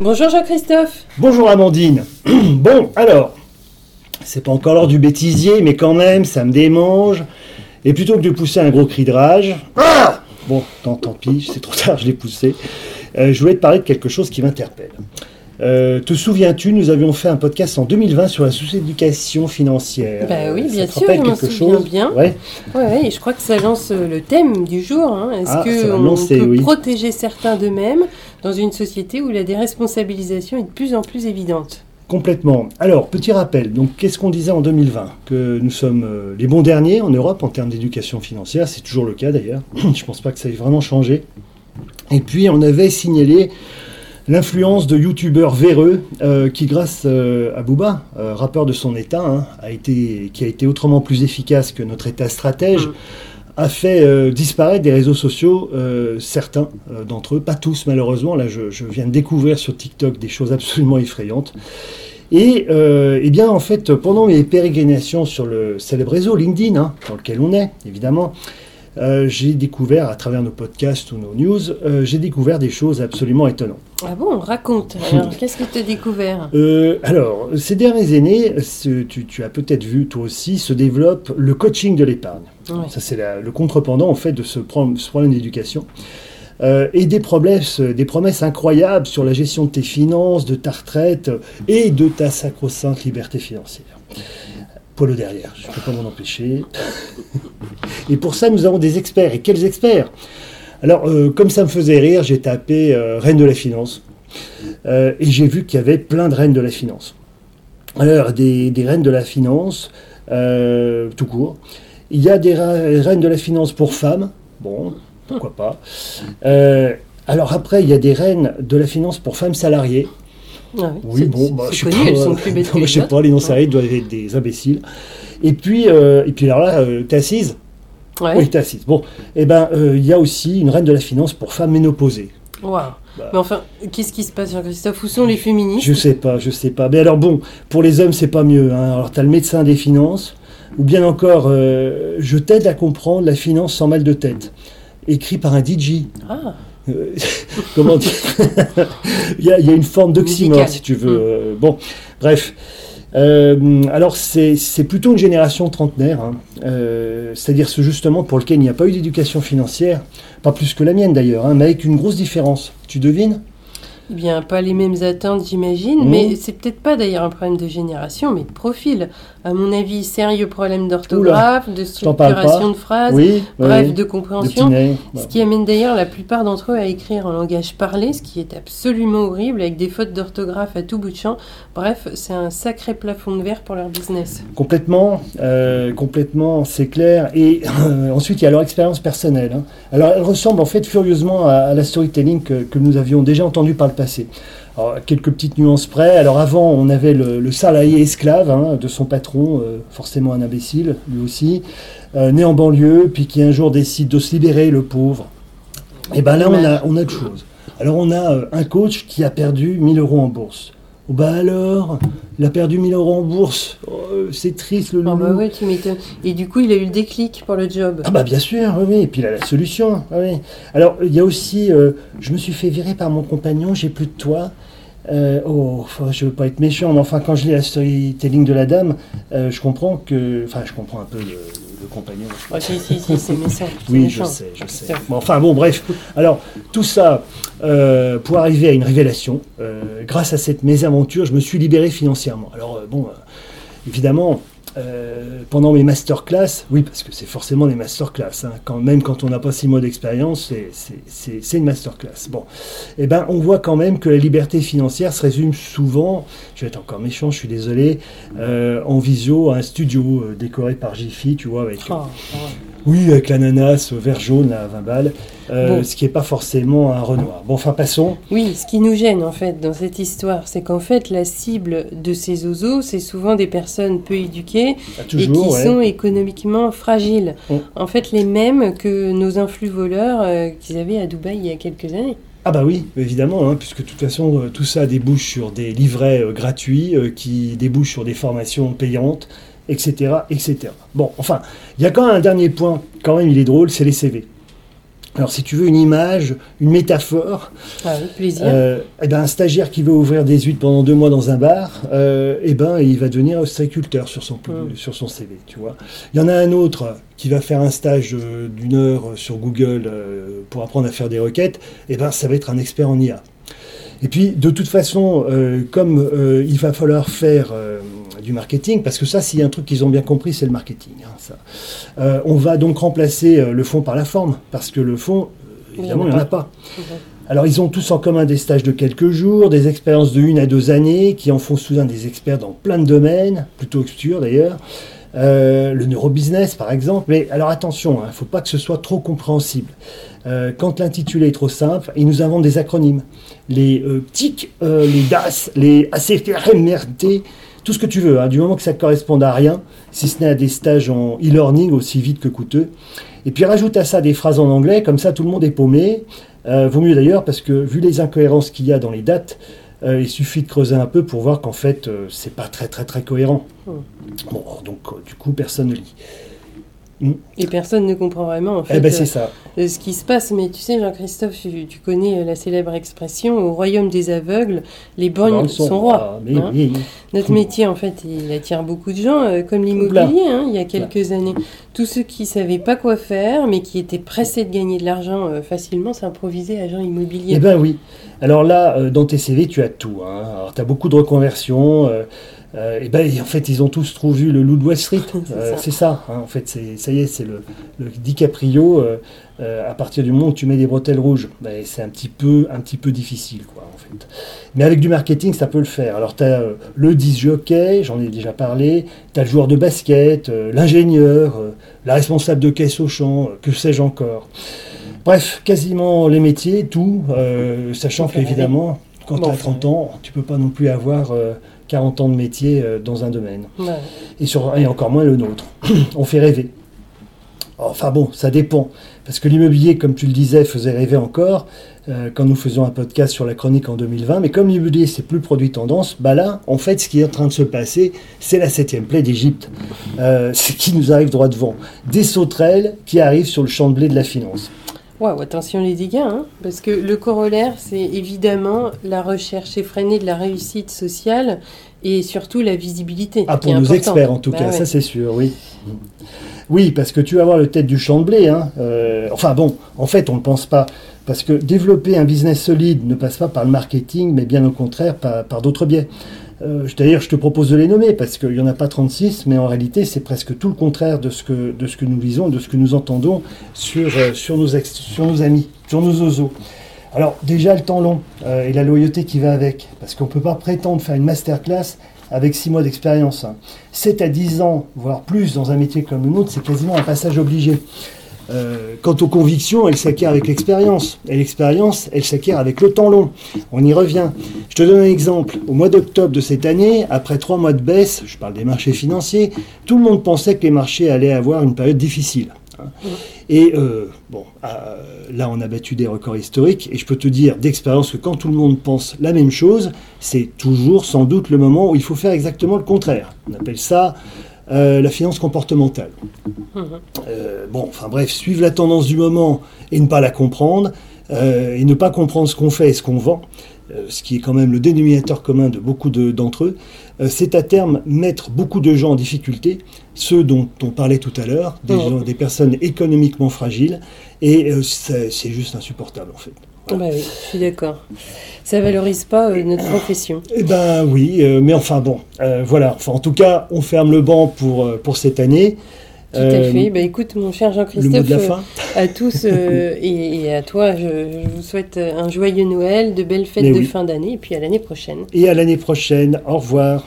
Bonjour Jean-Christophe. Bonjour Amandine. bon, alors, c'est pas encore l'heure du bêtisier, mais quand même, ça me démange. Et plutôt que de pousser un gros cri de rage, ah bon, tant, tant pis, c'est trop tard, je l'ai poussé. Euh, je voulais te parler de quelque chose qui m'interpelle. Euh, te souviens-tu, nous avions fait un podcast en 2020 sur la sous-éducation financière. Bah oui, bien sûr, je m'en quelque souviens chose? bien. Ouais. Ouais, ouais, et je crois que ça lance euh, le thème du jour. hein. Est-ce Ah, qu'on peut oui. protéger certains d'eux-mêmes dans une société où la déresponsabilisation est de plus en plus évidente? Complètement. Alors, petit rappel, donc qu'est-ce qu'on disait en 2020 Que nous sommes euh, les bons derniers en Europe en termes d'éducation financière, c'est toujours le cas d'ailleurs, je pense pas que ça ait vraiment changé. Et puis on avait signalé l'influence de youtubeurs véreux euh, qui, grâce euh, à Booba, euh, rappeur de son état, hein, a été, qui a été autrement plus efficace que notre état stratège, Mm. a fait disparaître des réseaux sociaux certains d'entre eux, pas tous malheureusement. Là, je, je viens de découvrir sur TikTok des choses absolument effrayantes. Et eh bien, en fait, pendant mes pérégrinations sur le célèbre réseau LinkedIn, hein, dans lequel on est, évidemment, j'ai découvert, à travers nos podcasts ou nos news, j'ai découvert des choses absolument étonnantes. Ah bon, raconte. Alors, qu'est-ce que tu as découvert? Euh, alors, ces dernières années, ce- tu, tu as peut-être vu toi aussi, se développe le coaching de l'épargne. Ouais. Ça, c'est le contrependant, en fait, de ce, pro- ce problème d'éducation. Euh, et des promesses, des promesses incroyables sur la gestion de tes finances, de ta retraite euh, et de ta sacro-sainte liberté financière. Poil au derrière, je ne peux pas m'en empêcher. Et pour ça, nous avons des experts. Et quels experts? Alors, euh, comme ça me faisait rire, j'ai tapé euh, Reine de la finance. Euh, et j'ai vu qu'il y avait plein de reines de la finance. Alors, des, des reines de la finance, tout court. Il y a des reines de la finance pour femmes. Bon, pourquoi pas. Alors après, il y a des reines de la finance pour femmes salariées. Ah Oui, bon, bah, je sais connu, pas. sont euh, plus non, je sais pas, les non-salariés doivent être des imbéciles. Et puis, et puis alors là, t'es assise Ouais. Oui, t'es assise. Bon, eh ben, euh, il y a aussi une reine de la finance pour femmes ménopausées. Waouh. Bah. Mais enfin, qu'est-ce qui se passe, Jean-Christophe? Où sont les féministes? Je sais pas, je sais pas. Mais alors bon, pour les hommes, c'est pas mieux. hein. Alors t'as le médecin des finances, ou bien encore, euh, je t'aide à comprendre la finance sans mal de tête, écrit par un DJ. Ah, Euh, comment dire? Il, y a, il y a une forme d'oxymore, si tu veux. Mm. Euh, bon, bref. Euh, alors, c'est plutôt une génération trentenaire, hein. Euh, c'est-à-dire ce justement pour lequel il n'y a pas eu d'éducation financière, pas plus que la mienne d'ailleurs, hein, mais avec une grosse différence. Tu devines? Eh bien, pas les mêmes attentes, j'imagine, mais c'est peut-être pas d'ailleurs un problème de génération, mais de profil. À mon avis, sérieux problème d'orthographe, de structuration de phrases, Oui, bref, oui, de de compréhension. nez, Ce qui amène d'ailleurs la plupart d'entre eux à écrire en langage parlé, ce qui est absolument horrible, avec des fautes d'orthographe à tout bout de champ. Bref, c'est un sacré plafond de verre pour leur business. Complètement, euh, complètement, c'est clair. Et euh, ensuite, il y a leur expérience personnelle. hein. Alors, elle ressemble en fait furieusement à, à la storytelling que, que nous avions déjà entendu par le Alors, quelques petites nuances près. Alors, avant, on avait le, salarié esclave hein, de son patron, euh, forcément un imbécile, lui aussi, euh, né en banlieue, puis qui un jour décide de se libérer, le pauvre. Et ben là, on a, on a autre chose. Alors, on a euh, un coach qui a perdu 1000 euros en bourse. Oh, bah alors, il a perdu 1000 euros en bourse. Oh, c'est triste, le Ah bah ouais, tu m'étonnes. Et du coup, il a eu le déclic pour le job. Ah bah bien sûr, oui, oui, et puis il a la solution. oui. Alors il y a aussi, euh, je me suis fait virer par mon compagnon, j'ai plus de toi. Euh, oh, je veux pas être méchant, mais enfin quand je lis la storytelling de la dame, euh, je comprends que, enfin je comprends un peu le, le compagnon. Si, si, si, c'est méchant. c'est Oui, méchant. je sais, je sais. Bon, enfin bon, bref. Alors, tout ça, euh, pour arriver à une révélation, grâce à cette mésaventure, je me suis libéré financièrement. Alors, bon, évidemment, euh, pendant mes masterclass, oui, parce que c'est forcément des masterclass, hein, quand, même quand on n'a pas six mois d'expérience, c'est- une masterclass. Bon, eh ben, on voit quand même que la liberté financière se résume souvent, je vais être encore méchant, je suis désolé, euh, en visio à un studio euh, décoré par Jiffy, tu vois, avec... Oh, oh. Oui, avec l'ananas euh, vert jaune à 20 balles, euh, Bon. ce qui n'est pas forcément un Renoir. Bon, enfin, passons. Oui, ce qui nous gêne en fait dans cette histoire, c'est qu'en fait la cible de ces oiseaux, c'est souvent des personnes peu éduquées à et qui ouais. sont économiquement fragiles. En fait, les mêmes que nos influx voleurs euh, qu'ils avaient à Dubaï il y a quelques années. Ah bah oui, évidemment, hein, puisque de toute façon, tout ça débouche sur des livrets euh, gratuits, euh, qui débouchent sur des formations payantes, etc., etc. Bon, enfin, il y a quand même un dernier point, quand même, il est drôle, c'est les CV. Alors, si tu veux une image, une métaphore, Ah plaisir. euh, eh ben, un stagiaire qui veut ouvrir des huîtres pendant deux mois dans un bar, euh, eh ben, il va devenir ostréiculteur sur son, Mm. sur son CV, tu vois. Il y en a un autre qui va faire un stage euh, d'une heure sur Google euh, pour apprendre à faire des requêtes, eh ben, ça va être un expert en IA. Et puis, de toute façon, euh, comme euh, il va falloir faire euh, du marketing, parce que ça, s'il y a un truc qu'ils ont bien compris, c'est le marketing. hein, ça. On va donc remplacer le fond par la forme, parce que le fond, évidemment, il n'y en a pas. Alors, ils ont tous en commun des stages de quelques jours, des expériences de une à deux années, qui en font soudain des experts dans plein de domaines, plutôt obscurs d'ailleurs. Euh, le neurobusiness, par exemple. Mais alors attention, il ne faut pas que ce soit trop compréhensible. Euh, quand l'intitulé est trop simple, ils nous inventent des acronymes. Les euh, TIC, euh, les DAS, les ACFRMRT, tout ce que tu veux, hein, du moment que ça ne corresponde à rien, si ce n'est à des stages en e-learning aussi vite que coûteux. Et puis rajoute à ça des phrases en anglais, comme ça tout le monde est paumé. Euh, vaut mieux d'ailleurs parce que vu les incohérences qu'il y a dans les dates, euh, il suffit de creuser un peu pour voir qu'en fait euh, c'est pas très très très cohérent. Hmm. Bon, donc du coup personne ne lit. Et personne ne comprend vraiment en fait eh ben euh, ça. euh, ce qui se passe. Mais tu sais, Jean-Christophe, tu, tu connais euh, la célèbre expression au royaume des aveugles, les borgnes le sont, son. rois. Ah, hein. oui. Notre métier, en fait, il attire beaucoup de gens, euh, comme l'immobilier, hein, il y a quelques années. Tous ceux qui savaient pas quoi faire, mais qui étaient pressés de gagner de l'argent facilement, s'improvisaient agents immobiliers. Eh ben oui. Alors là, dans tes CV, tu as tout. Hein. Alors tu as beaucoup de reconversions. Euh, euh, et ben en fait, ils ont tous trop vu le loup de Wall Street. C'est Euh, ça. c'est ça. hein. En fait, c'est ça y est, c'est le, le DiCaprio. euh, à partir du moment où tu mets des bretelles rouges, ben, c'est un petit peu, un petit peu difficile, quoi, en fait. Mais avec du marketing, ça peut le faire. Alors tu as le disjockey, j'en ai déjà parlé. Tu as le joueur de basket, l'ingénieur, la responsable de caisse au champ, que sais-je encore. Bref, quasiment les métiers, tout, sachant qu'évidemment, quand tu as enfin. 30 ans, tu peux pas non plus avoir euh, 40 ans de métier euh, dans un domaine. Ouais. Et, sur, et encore moins le nôtre. On fait rêver. Enfin bon, ça dépend. Parce que l'immobilier, comme tu le disais, faisait rêver encore euh, quand nous faisions un podcast sur la chronique en 2020. Mais comme l'immobilier, c'est plus produit tendance, bah là, en fait, ce qui est en train de se passer, c'est la septième plaie d'Égypte. Euh, ce qui nous arrive droit devant. Des sauterelles qui arrivent sur le champ de blé de la finance. Waouh, attention les dégâts, hein, parce que le corollaire, c'est évidemment la recherche effrénée de la réussite sociale et surtout la visibilité. Ah, pour nos experts en tout Bah cas, ouais. ça c'est sûr, oui. Oui, parce que tu vas voir le tête du champ de blé. Hein. euh, enfin bon, en fait, on ne pense pas. Parce que développer un business solide ne passe pas par le marketing, mais bien au contraire par, par d'autres biais. Euh, D'ailleurs, je te propose de les nommer, parce qu'il n'y en a pas 36, mais en réalité, c'est presque tout le contraire de ce que, nous lisons, de ce que nous entendons sur, euh, sur, nos, amis, sur nos oiseaux. Alors déjà, le temps long euh, et la loyauté qui va avec, parce qu'on ne peut pas prétendre faire une masterclass avec 6 mois d'expérience. hein. 7 à 10 ans, voire plus, dans un métier comme le nôtre, c'est quasiment un passage obligé. Euh, quant aux convictions, elles s'acquièrent avec l'expérience. Et l'expérience, elle s'acquiert avec le temps long. On y revient. Je te donne un exemple. Au mois d'octobre de cette année, après trois mois de baisse, je parle des marchés financiers, tout le monde pensait que les marchés allaient avoir une période difficile. Et euh, bon, euh, là, on a battu des records historiques. Et je peux te dire d'expérience que quand tout le monde pense la même chose, c'est toujours sans doute le moment où il faut faire exactement le contraire. On appelle ça euh, la finance comportementale. Mhm. Euh, bon, enfin bref, suivre la tendance du moment et ne pas la comprendre, euh, et ne pas comprendre ce qu'on fait et ce qu'on vend, ce qui est quand même le dénominateur commun de beaucoup de- d'entre eux, c'est à terme mettre beaucoup de gens en difficulté, ceux dont on parlait tout à l'heure, des, Mhm. des personnes économiquement fragiles, et c'est juste insupportable en fait. Bah oui, je suis d'accord. Ça valorise pas euh, notre profession. Eh ben oui, euh, mais enfin bon, euh, voilà. Enfin, en tout cas, on ferme le banc pour, pour cette année. Tout à fait. Bah écoute, mon cher Jean-Christophe, à tous et, et à toi, je, je vous souhaite un joyeux Noël, de belles fêtes Mais de oui. fin d'année, et puis à l'année prochaine. Et à l'année prochaine. Au revoir.